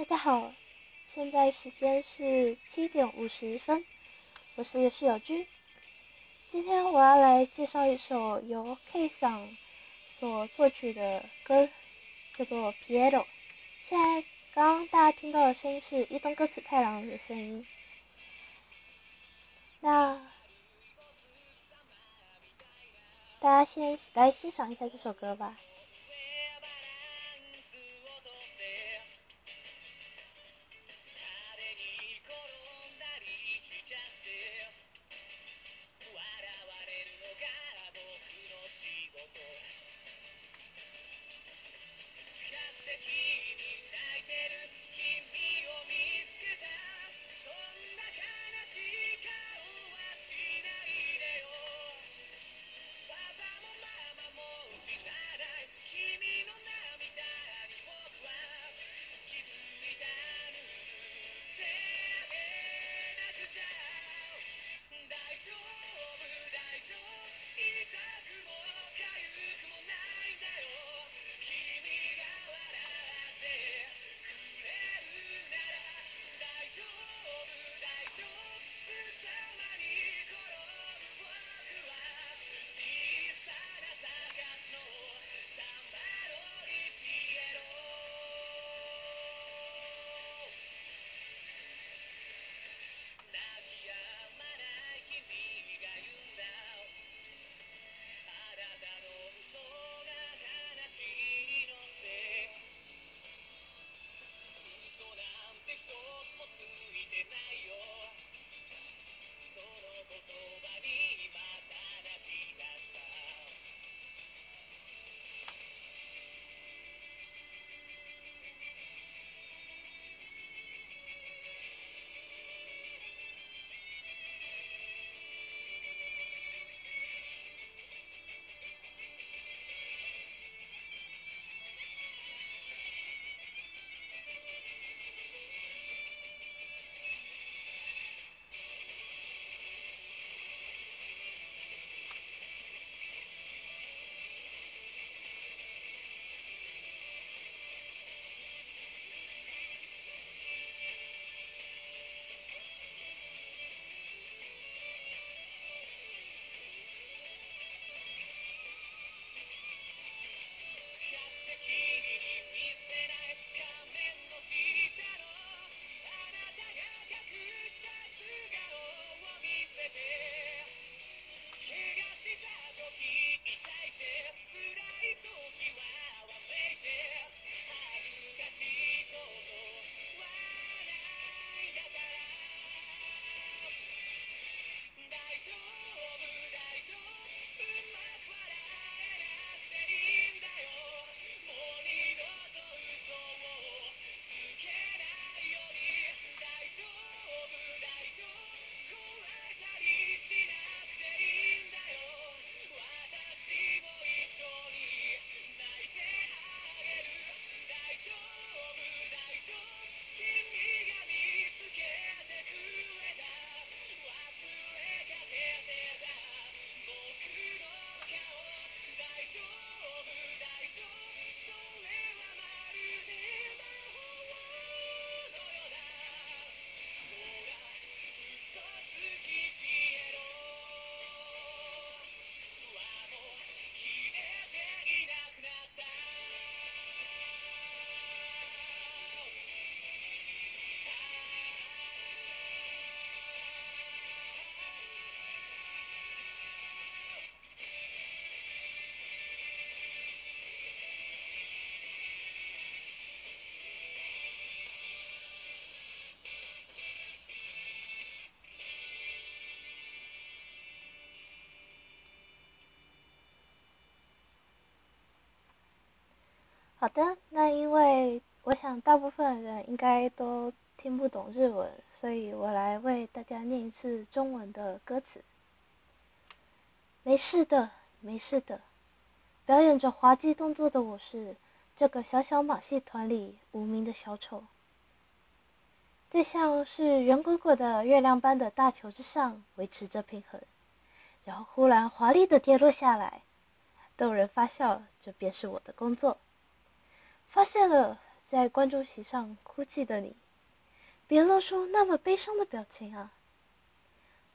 大家好，现在时间是七点五十分，我是室友君。今天我要来介绍一首由 K 桑所作曲的歌，叫做《Piero》。现在刚刚大家听到的声音是伊东歌词太郎的声音。那大家先来欣赏一下这首歌吧。好的，那因为我想大部分人应该都听不懂日文，所以我来为大家念一次中文的歌词。没事的，没事的。表演着滑稽动作的我是这个小小马戏团里无名的小丑，在像是圆滚滚的月亮般的大球之上维持着平衡，然后忽然华丽的跌落下来，逗人发笑，这便是我的工作。发现了，在观众席上哭泣的你，别露出那么悲伤的表情啊！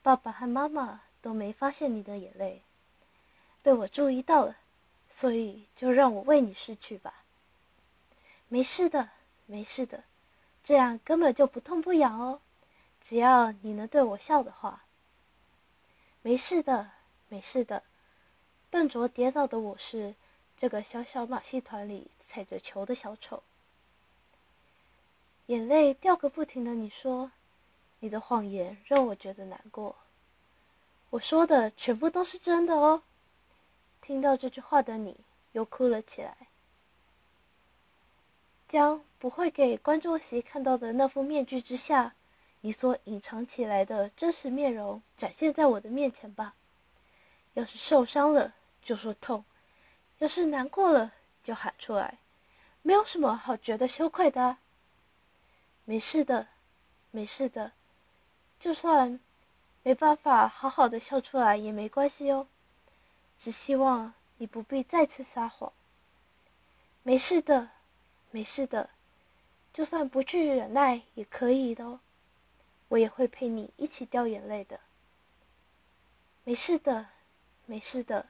爸爸和妈妈都没发现你的眼泪，被我注意到了，所以就让我为你拭去吧。没事的，没事的，这样根本就不痛不痒哦。只要你能对我笑的话，没事的，没事的。笨拙跌倒的我是这个小小马戏团里踩着球的小丑，眼泪掉个不停的。你说，你的谎言让我觉得难过。我说的全部都是真的哦。听到这句话的你又哭了起来，将不会给观众席看到的那副面具之下，你所隐藏起来的真实面容展现在我的面前吧。要是受伤了，就说痛；要是难过了，就喊出来。没有什么好觉得羞愧的。没事的，没事的。就算没办法好好的笑出来也没关系哦。只希望你不必再次撒谎。没事的，没事的。就算不去忍耐也可以的哦。我也会陪你一起掉眼泪的。没事的。没事的，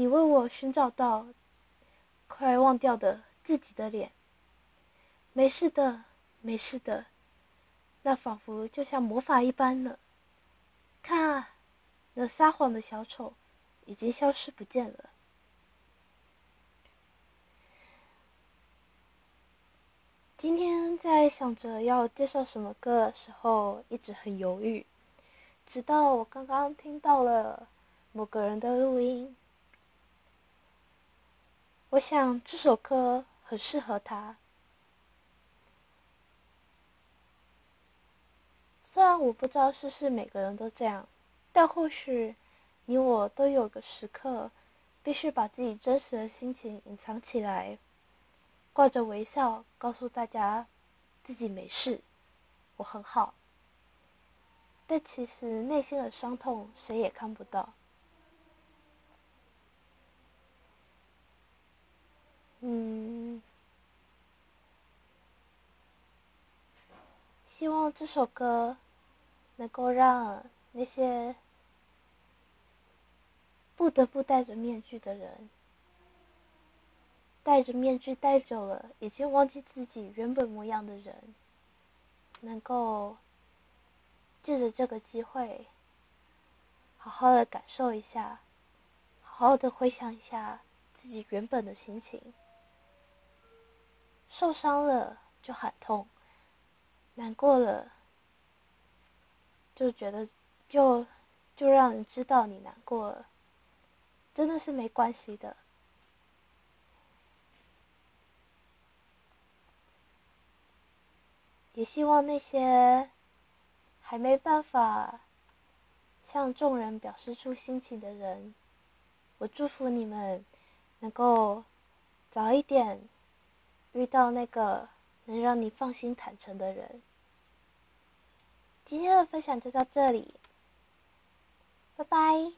你为我寻找到快忘掉的自己的脸。没事的，没事的，那仿佛就像魔法一般呢。看啊，那撒谎的小丑已经消失不见了。今天在想着要介绍什么歌的时候，一直很犹豫。直到我刚刚听到了某个人的录音，我想这首歌很适合他。虽然我不知道是不是每个人都这样，但或许你我都有个时刻，必须把自己真实的心情隐藏起来，挂着微笑告诉大家自己没事，我很好。但其实内心的伤痛，谁也看不到。嗯，希望这首歌能够让那些不得不戴着面具的人，戴着面具戴久了，已经忘记自己原本模样的人，能够。借着这个机会，好好的感受一下，好好的回想一下自己原本的心情。受伤了就喊痛，难过了就觉得就就让人知道你难过了，真的是没关系的。也希望那些。还没办法向众人表示出心情的人，我祝福你们能够早一点遇到那个能让你放心坦诚的人。今天的分享就到这里，拜拜。